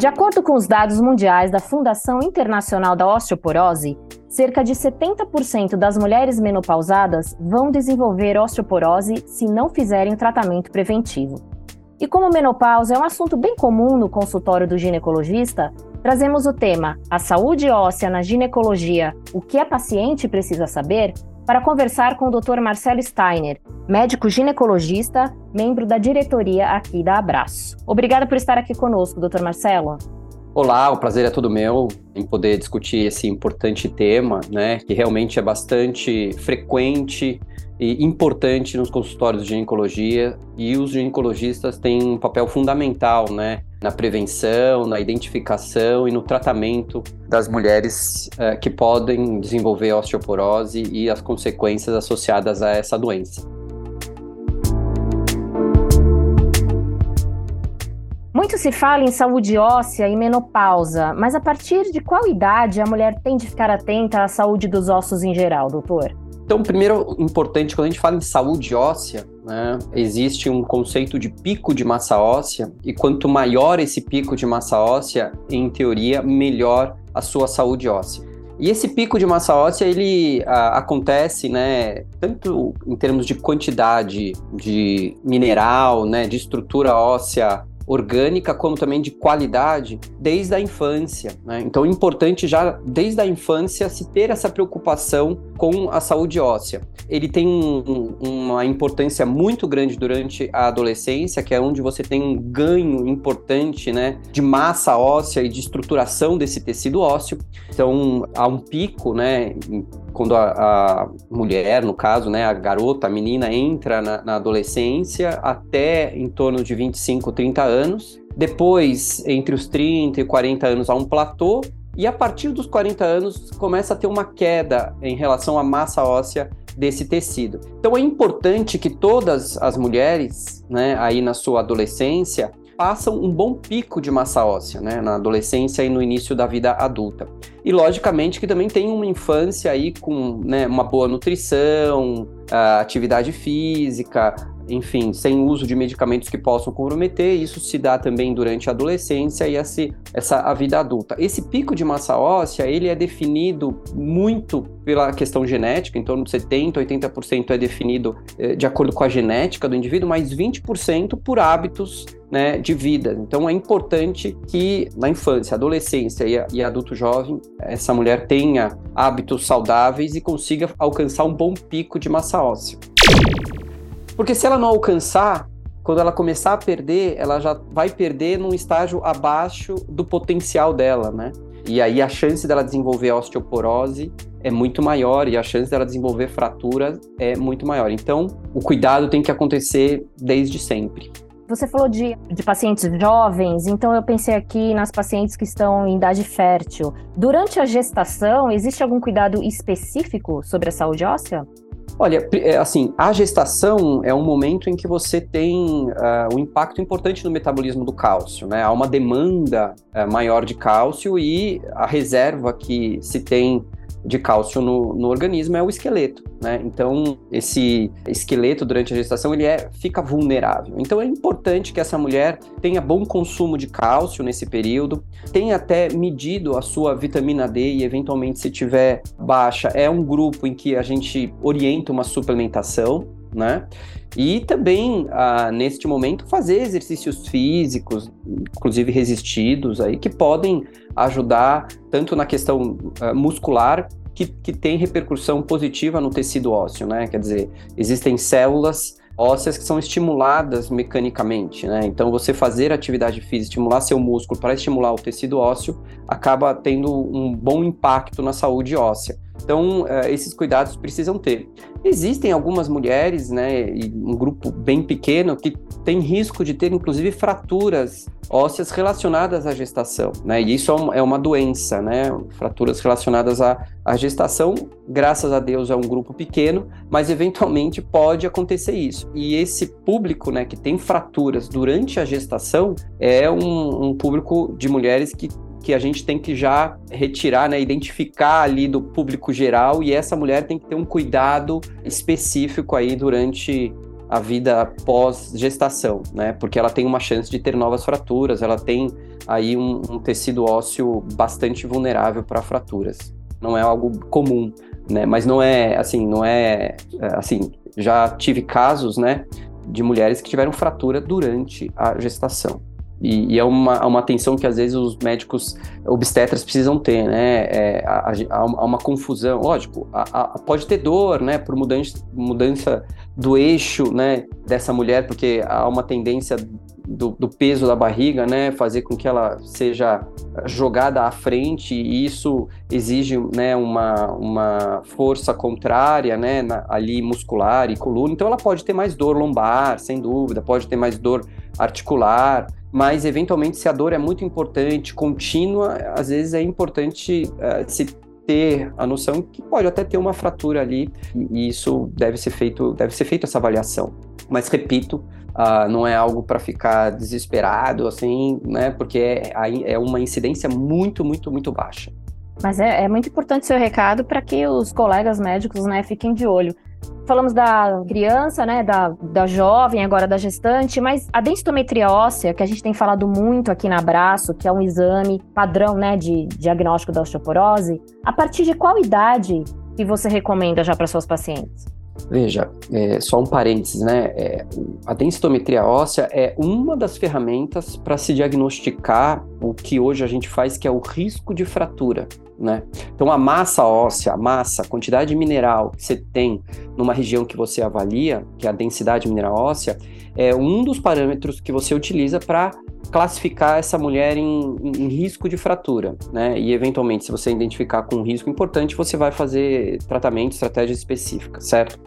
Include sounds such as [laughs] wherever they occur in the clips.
De acordo com os dados mundiais da Fundação Internacional da Osteoporose, cerca de 70% das mulheres menopausadas vão desenvolver osteoporose se não fizerem tratamento preventivo. E como menopausa é um assunto bem comum no consultório do ginecologista, trazemos o tema A saúde óssea na ginecologia: o que a paciente precisa saber? Para conversar com o Dr. Marcelo Steiner, médico ginecologista, membro da diretoria aqui da Abraço. Obrigada por estar aqui conosco, Dr. Marcelo. Olá, o prazer é todo meu em poder discutir esse importante tema, né, que realmente é bastante frequente e importante nos consultórios de ginecologia e os ginecologistas têm um papel fundamental, né, na prevenção, na identificação e no tratamento das mulheres uh, que podem desenvolver osteoporose e as consequências associadas a essa doença. Muito se fala em saúde óssea e menopausa, mas a partir de qual idade a mulher tem de ficar atenta à saúde dos ossos em geral, doutor? Então, primeiro, importante, quando a gente fala em saúde óssea, né, existe um conceito de pico de massa óssea, e quanto maior esse pico de massa óssea, em teoria, melhor a sua saúde óssea. E esse pico de massa óssea, ele a, acontece, né, tanto em termos de quantidade de mineral, né, de estrutura óssea orgânica como também de qualidade desde a infância. Né? Então é importante já desde a infância se ter essa preocupação com a saúde óssea. Ele tem um, uma importância muito grande durante a adolescência, que é onde você tem um ganho importante né, de massa óssea e de estruturação desse tecido ósseo. Então há um pico né, quando a, a, mulher, no caso, né, a garota, a menina entra na, na, adolescência até em torno de 25, 30 anos. Depois, entre os 30 e 40 anos, há um platô. E a partir dos 40 anos, começa a ter uma queda em relação à massa óssea desse tecido. Então é importante que todas as mulheres, né, aí na sua adolescência, passam um bom pico de massa óssea, né, na adolescência e no início da vida adulta. E logicamente que também tem uma infância aí com né, uma boa nutrição, atividade física, enfim, sem uso de medicamentos que possam comprometer, isso se dá também durante a adolescência e essa, a vida adulta. Esse pico de massa óssea, ele é definido muito pela questão genética, em torno de 70%, 80% é definido eh, de acordo com a genética do indivíduo, mas 20% por hábitos né, de vida. Então é importante que na infância, adolescência e, e adulto jovem, essa mulher tenha hábitos saudáveis e consiga alcançar um bom pico de massa óssea. Porque se ela não alcançar, quando ela começar a perder, ela já vai perder num estágio abaixo do potencial dela, né? E aí a chance dela desenvolver osteoporose é muito maior e a chance dela desenvolver fratura é muito maior. Então, o cuidado tem que acontecer desde sempre. Você falou de, de pacientes jovens, então eu pensei aqui nas pacientes que estão em idade fértil. Durante a gestação, existe algum cuidado específico sobre a saúde óssea? Olha, é, assim, a gestação é um momento em que você tem uh, um impacto importante no metabolismo do cálcio, né? Há uma demanda uh, maior de cálcio e a reserva que se tem de cálcio no, no organismo é o esqueleto, né? Então, esse esqueleto durante a gestação, ele é, fica vulnerável. Então, é importante que essa mulher tenha bom consumo de cálcio nesse período, tenha até medido a sua vitamina D e, eventualmente, se tiver baixa, é um grupo em que a gente orienta uma suplementação, né? E também, ah, neste momento, fazer exercícios físicos, inclusive resistidos, aí, que podem ajudar tanto na questão ah, muscular, que, que tem repercussão positiva no tecido ósseo, né? Quer dizer, existem células ósseas que são estimuladas mecanicamente, né? Então, você fazer atividade física, estimular seu músculo para estimular o tecido ósseo, acaba tendo um bom impacto na saúde óssea. Então, uh, esses cuidados precisam ter. Existem algumas mulheres, né, um grupo bem pequeno, que tem risco de ter, inclusive, fraturas ósseas relacionadas à gestação, né, e isso é, é uma doença, né, fraturas relacionadas à, à gestação, graças a Deus é um grupo pequeno, mas eventualmente pode acontecer isso. E esse público, né, que tem fraturas durante a gestação, é um, um público de mulheres que que a gente tem que já retirar, né, identificar ali do público geral e essa mulher tem que ter um cuidado específico aí durante a vida pós-gestação, né? Porque ela tem uma chance de ter novas fraturas, ela tem aí um, um tecido ósseo bastante vulnerável para fraturas. Não é algo comum, né? Mas não é assim, não é, é assim. Já tive casos, né, de mulheres que tiveram fratura durante a gestação. E, e, é uma, uma atenção que às vezes os médicos obstetras precisam ter, né? É, há, há, uma confusão, lógico, há, pode ter dor, né, por mudança, mudança do eixo, né, dessa mulher, porque há uma tendência do, do, peso da barriga, né, fazer com que ela seja jogada à frente e isso exige, né, uma, uma força contrária, né, na, ali muscular e coluna. Então ela pode ter mais dor lombar, sem dúvida, pode ter mais dor articular, mas eventualmente se a dor é muito importante, contínua, às vezes é importante uh, se ter a noção que pode até ter uma fratura ali e isso deve ser feito, deve ser feita essa avaliação. Mas repito, uh, não é algo para ficar desesperado assim, né? Porque é, é uma incidência muito, muito, muito baixa. Mas é, é muito importante seu recado para que os colegas médicos, né, fiquem de olho falamos da criança, né, da, da jovem, agora da gestante, mas a densitometria óssea, que a gente tem falado muito aqui na Abraço, que é um exame padrão, né, de diagnóstico da osteoporose, a partir de qual idade que você recomenda já para suas pacientes? Veja, é, só um parênteses, né? É, a densitometria óssea é uma das ferramentas para se diagnosticar o que hoje a gente faz, que é o risco de fratura. Né? Então, a massa óssea, a massa, a quantidade mineral que você tem numa região que você avalia, que é a densidade mineral óssea, é um dos parâmetros que você utiliza para classificar essa mulher em, em, risco de fratura, né? E eventualmente, se você identificar com um risco importante, você vai fazer tratamento, estratégia específica, certo?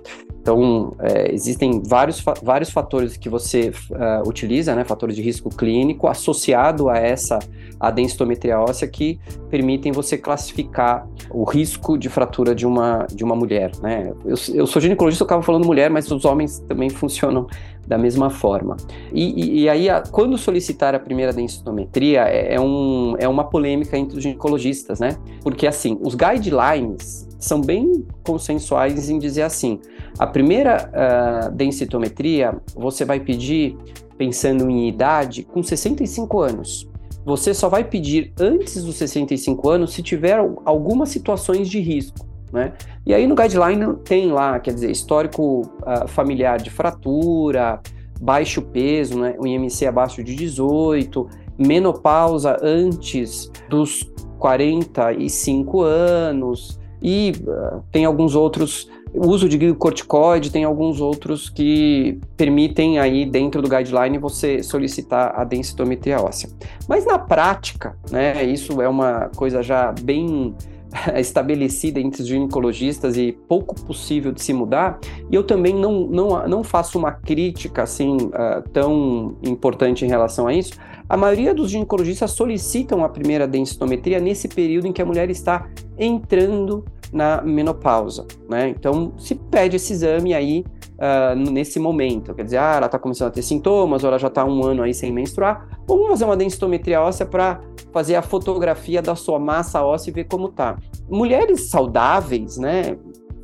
Então, é, existem vários, vários fatores que você uh, utiliza, né, fatores de risco clínico, associado a essa a densitometria óssea, que permitem você classificar o risco de fratura de uma, de uma mulher. Né? Eu, eu sou ginecologista, eu acabo falando mulher, mas os homens também [laughs] funcionam da mesma forma. E, e, e aí, a, quando solicitar a primeira densitometria, é, é, um, é uma polêmica entre os ginecologistas, né? Porque, assim, os guidelines são bem consensuais em dizer assim: a primeira uh, densitometria você vai pedir pensando em idade com 65 anos. Você só vai pedir antes dos 65 anos se tiver algumas situações de risco. Né? E aí no guideline tem lá, quer dizer, histórico uh, familiar de fratura, baixo peso, né? o IMC abaixo de 18, menopausa antes dos 45 anos, e uh, tem alguns outros, uso de glicocorticoide, tem alguns outros que permitem aí dentro do guideline você solicitar a densitometria óssea. Mas na prática, né, isso é uma coisa já bem [laughs] estabelecida entre os ginecologistas e pouco possível de se mudar. E eu também não, não, não faço uma crítica assim uh, tão importante em relação a isso. A maioria dos ginecologistas solicitam a primeira densitometria nesse período em que a mulher está entrando na menopausa, né? Então se pede esse exame aí uh, nesse momento, quer dizer, ah, ela está começando a ter sintomas, ou ela já está um ano aí sem menstruar, vamos fazer uma densitometria óssea para fazer a fotografia da sua massa óssea e ver como tá. Mulheres saudáveis, né?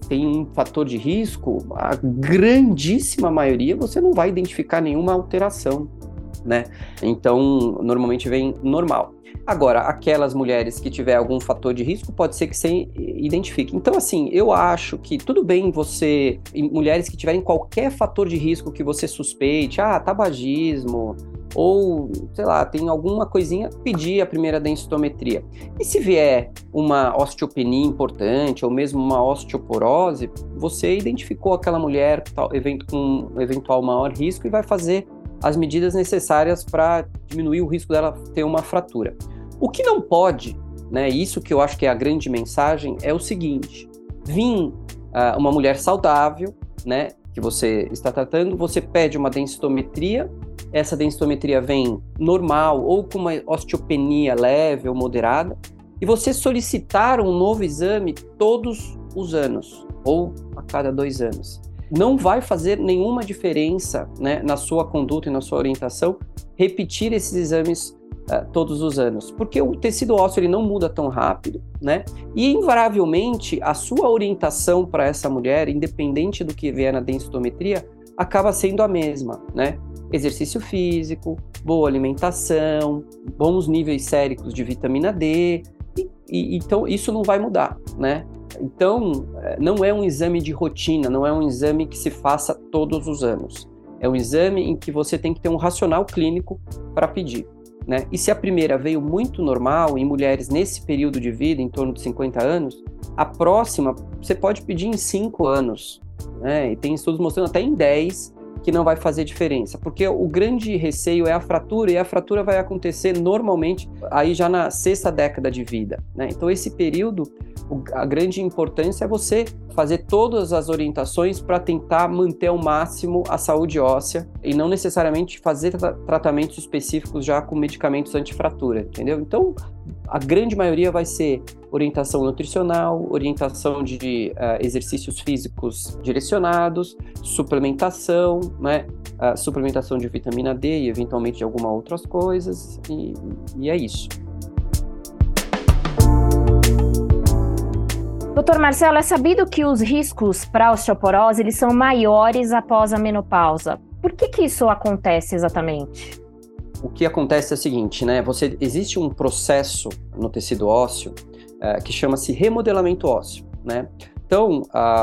Tem um fator de risco, a grandíssima maioria você não vai identificar nenhuma alteração, né? Então, normalmente vem normal. Agora, aquelas mulheres que tiver algum fator de risco, pode ser que você identifique. Então, assim, eu acho que tudo bem você, mulheres que tiverem qualquer fator de risco que você suspeite, ah, tabagismo, ou, sei lá, tem alguma coisinha, pedir a primeira densitometria. E se vier uma osteopenia importante, ou mesmo uma osteoporose, você identificou aquela mulher com eventual maior risco e vai fazer as medidas necessárias para diminuir o risco dela ter uma fratura. O que não pode, né, isso que eu acho que é a grande mensagem, é o seguinte: vir uh, uma mulher saudável, né, que você está tratando, você pede uma densitometria, essa densitometria vem normal ou com uma osteopenia leve ou moderada, e você solicitar um novo exame todos os anos ou a cada dois anos. Não vai fazer nenhuma diferença né, na sua conduta e na sua orientação repetir esses exames uh, todos os anos, porque o tecido ósseo ele não muda tão rápido, né? E invariavelmente a sua orientação para essa mulher, independente do que vier na densitometria, acaba sendo a mesma, né? Exercício físico, boa alimentação, bons níveis séricos de vitamina D, e, e, então isso não vai mudar, né? Então, é, não é um exame de rotina, não é um exame que se faça todos os anos. É um exame em que você tem que ter um racional clínico para pedir. Né? E se a primeira veio muito normal em mulheres nesse período de vida, em torno de 50 anos, a próxima você pode pedir em 5 anos. Né? E tem estudos mostrando até em 10 que não vai fazer diferença, porque o grande receio é a fratura e a fratura vai acontecer normalmente aí já na sexta década de vida, né? Então esse período, a grande importância é você fazer todas as orientações para tentar manter ao máximo a saúde óssea e não necessariamente fazer tra tratamentos específicos já com medicamentos antifratura, entendeu? Então a grande maioria vai ser orientação nutricional, orientação de uh, exercícios físicos direcionados, suplementação, né? Uh, suplementação de vitamina D e eventualmente de algumas outras coisas, e, e é isso. Doutor Marcelo, é sabido que os riscos para osteoporose eles são maiores após a menopausa. Por que, que isso acontece exatamente? o que acontece é o seguinte, né? Você existe um processo no tecido ósseo é, que chama-se remodelamento ósseo, né? Então,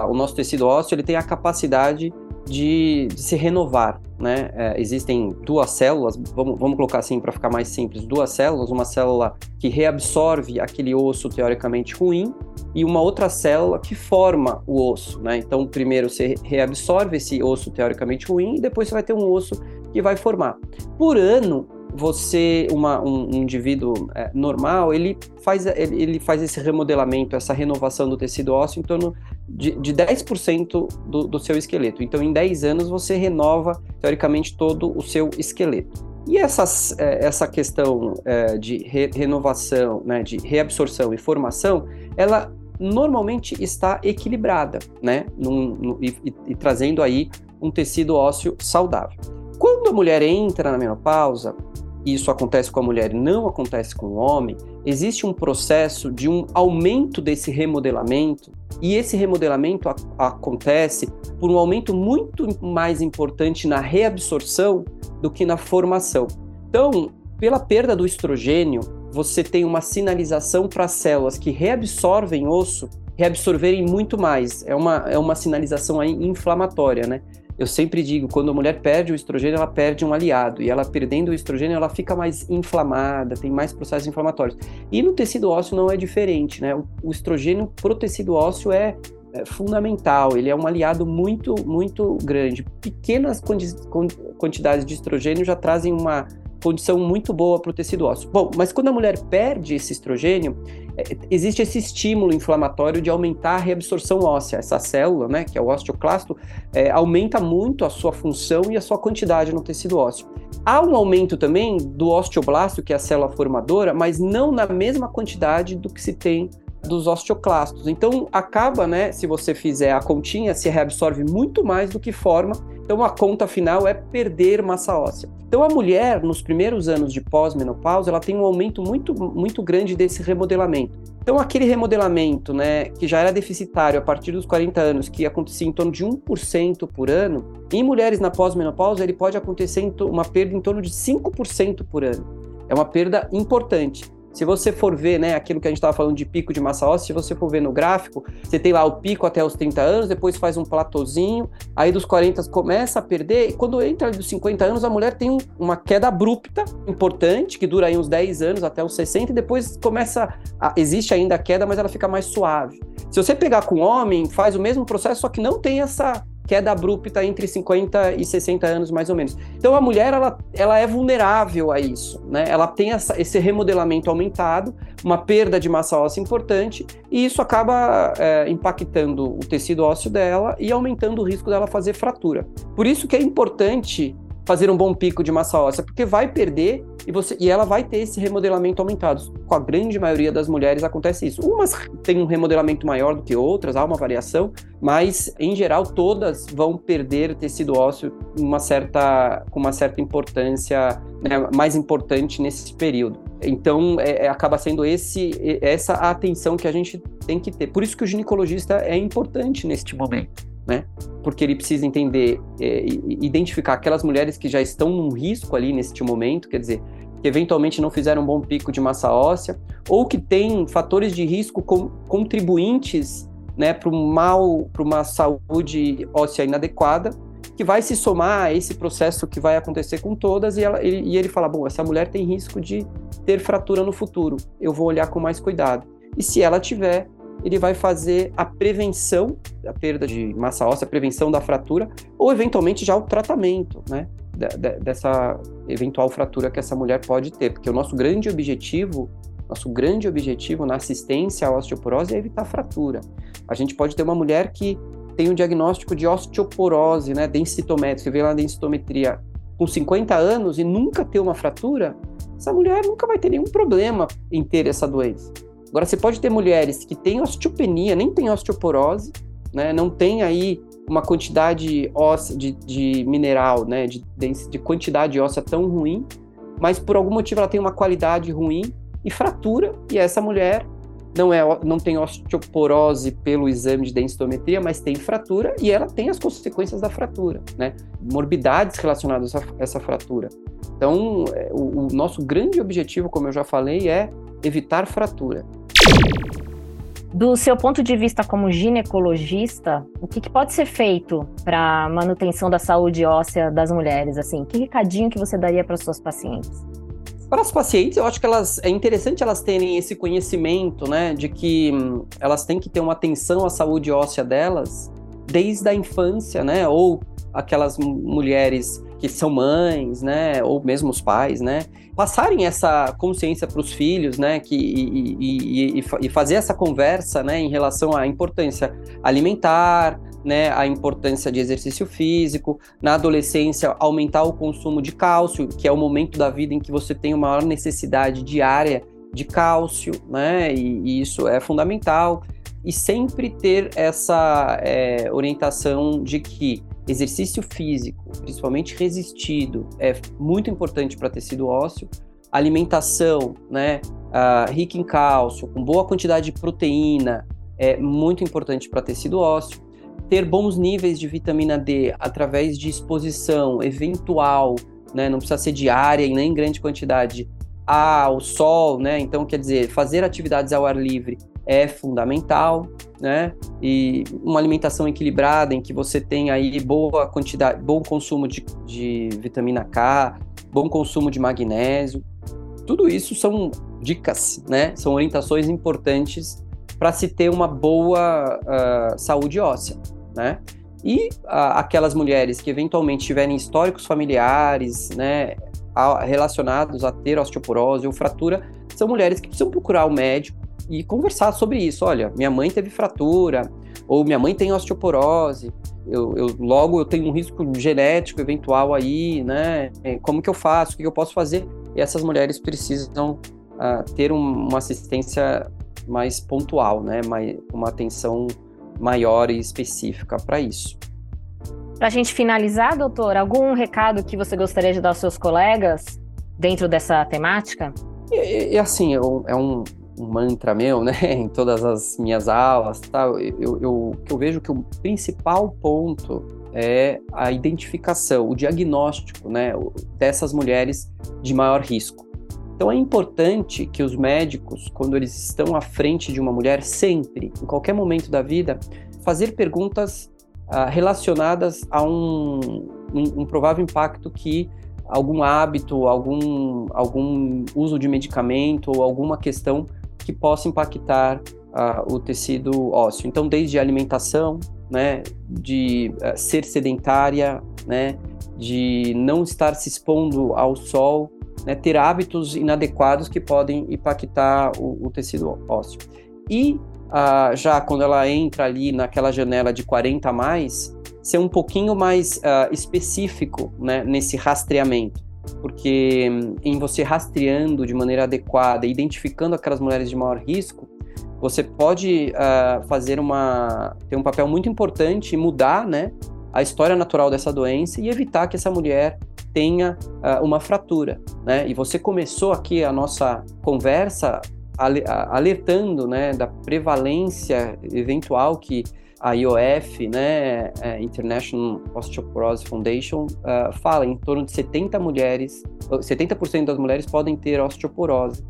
o nosso tecido ósseo ele tem a capacidade de, de se renovar, né? É, existem duas células, vamos, vamos colocar assim para ficar mais simples, duas células, uma célula que reabsorve aquele osso teoricamente ruim e uma outra célula que forma o osso, né? Então, primeiro você reabsorve esse osso teoricamente ruim e depois você vai ter um osso que vai formar. Por ano, você, uma, um, um indivíduo é, normal, ele faz, ele, ele, faz esse remodelamento, essa renovação do tecido ósseo em torno de, de 10% do, do seu esqueleto. Então, em 10 anos, você renova, teoricamente, todo o seu esqueleto. E essas, é, essa questão é, de re, renovação, né, de reabsorção e formação, ela normalmente está equilibrada, né, num, e, e trazendo aí um tecido ósseo saudável. Quando a mulher entra na menopausa, e isso acontece com a mulher e não acontece com o homem, existe um processo de um aumento desse remodelamento, e esse remodelamento a, acontece por um aumento muito mais importante na reabsorção do que na formação. Então, pela perda do estrogênio, você tem uma sinalização para as células que reabsorvem osso reabsorverem muito mais. É uma, é uma sinalização inflamatória, né? Eu sempre digo, quando a mulher perde o estrogênio, ela perde um aliado, e ela perdendo o estrogênio, ela fica mais inflamada, tem mais processos inflamatórios. E no tecido ósseo não é diferente, né? O, estrogênio pro tecido ósseo é, é, fundamental, ele é um aliado muito, muito grande. Pequenas quantidades de estrogênio já trazem uma condição muito boa para o tecido ósseo. Bom, mas quando a mulher perde esse estrogênio, é, existe esse estímulo inflamatório de aumentar a reabsorção óssea. Essa célula, né, que é o osteoclasto, é, aumenta muito a sua função e a sua quantidade no tecido ósseo. Há um aumento também do osteoblasto, que é a célula formadora, mas não na mesma quantidade do que se tem dos osteoclastos. Então acaba, né, se você fizer a continha, se reabsorve muito mais do que forma. Então a conta final é perder massa óssea. Então a mulher nos primeiros anos de pós-menopausa, ela tem um aumento muito muito grande desse remodelamento. Então aquele remodelamento, né, que já era deficitário a partir dos 40 anos, que acontecia em torno de 1% por ano, em mulheres na pós-menopausa, ele pode acontecer uma perda em torno de 5% por ano. É uma perda importante. Se você for ver, né, aquilo que a gente estava falando de pico de massa óssea, se você for ver no gráfico, você tem lá o pico até os 30 anos, depois faz um platôzinho, aí dos 40 começa a perder, e quando entra dos 50 anos, a mulher tem uma queda abrupta, importante, que dura aí uns 10 anos até os 60, e depois começa, a, existe ainda a queda, mas ela fica mais suave. Se você pegar com homem, faz o mesmo processo, só que não tem essa queda abrupta entre 50 e 60 anos, mais ou menos. Então a mulher, ela, ela é vulnerável a isso, né? Ela tem essa, esse remodelamento aumentado, uma perda de massa óssea importante, e isso acaba é, impactando o tecido ósseo dela e aumentando o risco dela fazer fratura. Por isso que é importante fazer um bom pico de massa óssea, porque vai perder e, você, e ela vai ter esse remodelamento aumentado. Com a grande maioria das mulheres acontece isso. Umas têm um remodelamento maior do que outras, há uma variação, mas em geral todas vão perder tecido ósseo uma certa, com uma certa importância, né, mais importante nesse período. Então é, é, acaba sendo esse, essa a atenção que a gente tem que ter. Por isso que o ginecologista é importante neste momento né? Porque ele precisa entender, é, identificar aquelas mulheres que já estão num risco ali neste momento, quer dizer, que eventualmente não fizeram um bom pico de massa óssea, ou que têm fatores de risco com, contribuintes né, para mal, para uma saúde óssea inadequada, que vai se somar a esse processo que vai acontecer com todas, e, ela, ele, e ele fala: bom, essa mulher tem risco de ter fratura no futuro, eu vou olhar com mais cuidado. E se ela tiver, ele vai fazer a prevenção da perda de massa óssea, a prevenção da fratura, ou eventualmente já o tratamento, né? Dessa eventual fratura que essa mulher pode ter, porque o nosso grande objetivo, nosso grande objetivo na assistência à osteoporose é evitar fratura. A gente pode ter uma mulher que tem um diagnóstico de osteoporose, né, densitometria, você vê lá na densitometria com 50 anos e nunca ter uma fratura, essa mulher nunca vai ter nenhum problema em ter essa doença. Agora, você pode ter mulheres que têm osteopenia, nem tem osteoporose, né? Não tem aí uma quantidade óssea de, de mineral, né? De, de quantidade óssea tão ruim, mas por algum motivo ela tem uma qualidade ruim e fratura, e essa mulher não, é, não tem osteoporose pelo exame de densitometria, mas tem fratura e ela tem as consequências da fratura, né? Morbidades relacionadas a essa fratura. Então, é, o, o nosso grande objetivo, como eu já falei, é evitar fratura. Do seu ponto de vista como ginecologista, o que, que pode ser feito para manutenção da saúde óssea das mulheres? Assim, que recadinho que você daria para suas pacientes? Para as pacientes, eu acho que elas é interessante elas terem esse conhecimento, né, de que hum, elas têm que ter uma atenção à saúde óssea delas desde a infância, né, ou aquelas mulheres que são mães, né, ou mesmo os pais, né, passarem essa consciência para os filhos, né, que, e, e, e, e, fazer essa conversa, né, em relação à importância alimentar, né, a importância de exercício físico, na adolescência aumentar o consumo de cálcio, que é o momento da vida em que você tem uma maior necessidade diária de cálcio, né, e, isso é fundamental, e sempre ter essa é, orientação de que exercício físico, principalmente resistido, é muito importante para tecido ósseo. Alimentação, né, uh, rica em cálcio, com boa quantidade de proteína, é muito importante para tecido ósseo. Ter bons níveis de vitamina D através de exposição eventual, né, não precisa ser diária e nem em grande quantidade, ao sol, né? Então, quer dizer, fazer atividades ao ar livre é fundamental, né? E uma alimentação equilibrada em que você tem aí boa quantidade, bom consumo de, de vitamina K, bom consumo de magnésio. Tudo isso são dicas, né? São orientações importantes para se ter uma boa uh, saúde óssea, né? E uh, aquelas mulheres que eventualmente tiverem históricos familiares, né, relacionados a ter osteoporose ou fratura, são mulheres que precisam procurar o médico e conversar sobre isso. Olha, minha mãe teve fratura, ou minha mãe tem osteoporose, eu, eu, logo eu tenho um risco genético eventual aí, né? É, como que eu faço? O que eu posso fazer? E essas mulheres precisam uh, ter um, uma assistência mais pontual, né? Mais, uma atenção maior e específica para isso. Para a gente finalizar, doutor, algum recado que você gostaria de dar aos seus colegas dentro dessa temática? E, e assim, é um, um mantra meu, [laughs] né, em todas as minhas aulas, tal, eu, eu, eu vejo que o principal ponto é a identificação, o diagnóstico, né, dessas mulheres de maior risco. Então é importante que os médicos, quando eles estão à frente de uma mulher, sempre, em qualquer momento da vida, fazer perguntas uh, relacionadas a um, um, um provável impacto que algum hábito, algum, algum uso de medicamento ou alguma questão que possa impactar uh, o tecido ósseo. Então, desde a alimentação, né, de uh, ser sedentária, né, de não estar se expondo ao sol, né, ter hábitos inadequados que podem impactar o, o tecido ósseo. E uh, já quando ela entra ali naquela janela de 40 a mais, ser um pouquinho mais uh, específico né, nesse rastreamento porque hum, em você rastreando de maneira adequada, identificando aquelas mulheres de maior risco, você pode uh, fazer uma ter um papel muito importante e mudar, né, a história natural dessa doença e evitar que essa mulher tenha uh, uma fratura, né? E você começou aqui a nossa conversa alertando, né, da prevalência eventual que a IOF, né, é, International Osteoporosis Foundation, uh, fala em torno de 70 mulheres, 70% das mulheres podem ter osteoporose,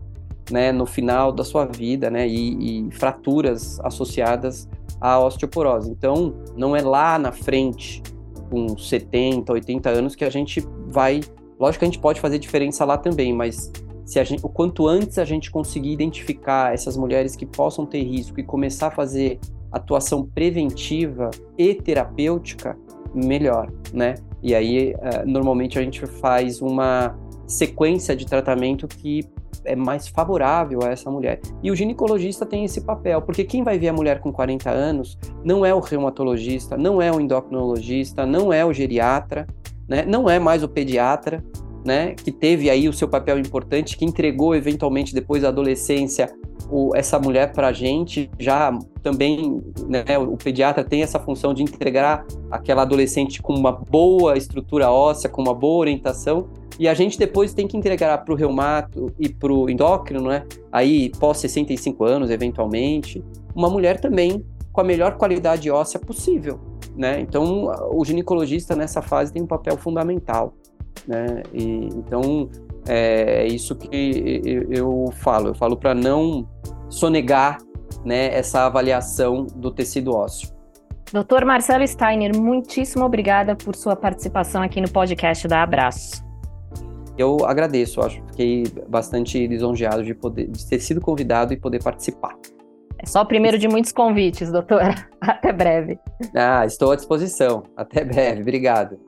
né, no final da sua vida, né, e, e fraturas associadas à osteoporose. Então, não é lá na frente, com 70, 80 anos, que a gente vai. Lógico que a gente pode fazer diferença lá também, mas se gente, o quanto antes a gente conseguir identificar essas mulheres que possam ter risco e começar a fazer atuação preventiva e terapêutica, melhor, né? E aí, uh, normalmente a gente faz uma sequência de tratamento que é mais favorável a essa mulher. E o ginecologista tem esse papel, porque quem vai ver a mulher com 40 anos não é o reumatologista, não é o endocrinologista, não é o geriatra, né? não é mais o pediatra, né, que teve aí o seu papel importante, que entregou eventualmente depois da adolescência o, essa mulher para a gente, já também né, o pediatra tem essa função de entregar aquela adolescente com uma boa estrutura óssea, com uma boa orientação, e a gente depois tem que entregar para o reumato e para o endócrino, né, aí pós 65 anos, eventualmente, uma mulher também com a melhor qualidade óssea possível. Né? Então, o ginecologista nessa fase tem um papel fundamental né? E, então é, é isso que eu, eu falo. Eu falo para não sonegar, né, essa avaliação do tecido ósseo. Doutor Marcelo Steiner, muitíssimo obrigada por sua participação aqui no podcast da Abraço. Eu agradeço, acho, fiquei bastante lisonjeado de poder de ter sido convidado e poder participar. É só o primeiro de muitos convites, doutora. [laughs] Até breve. Ah, estou à disposição. Até breve. Obrigado.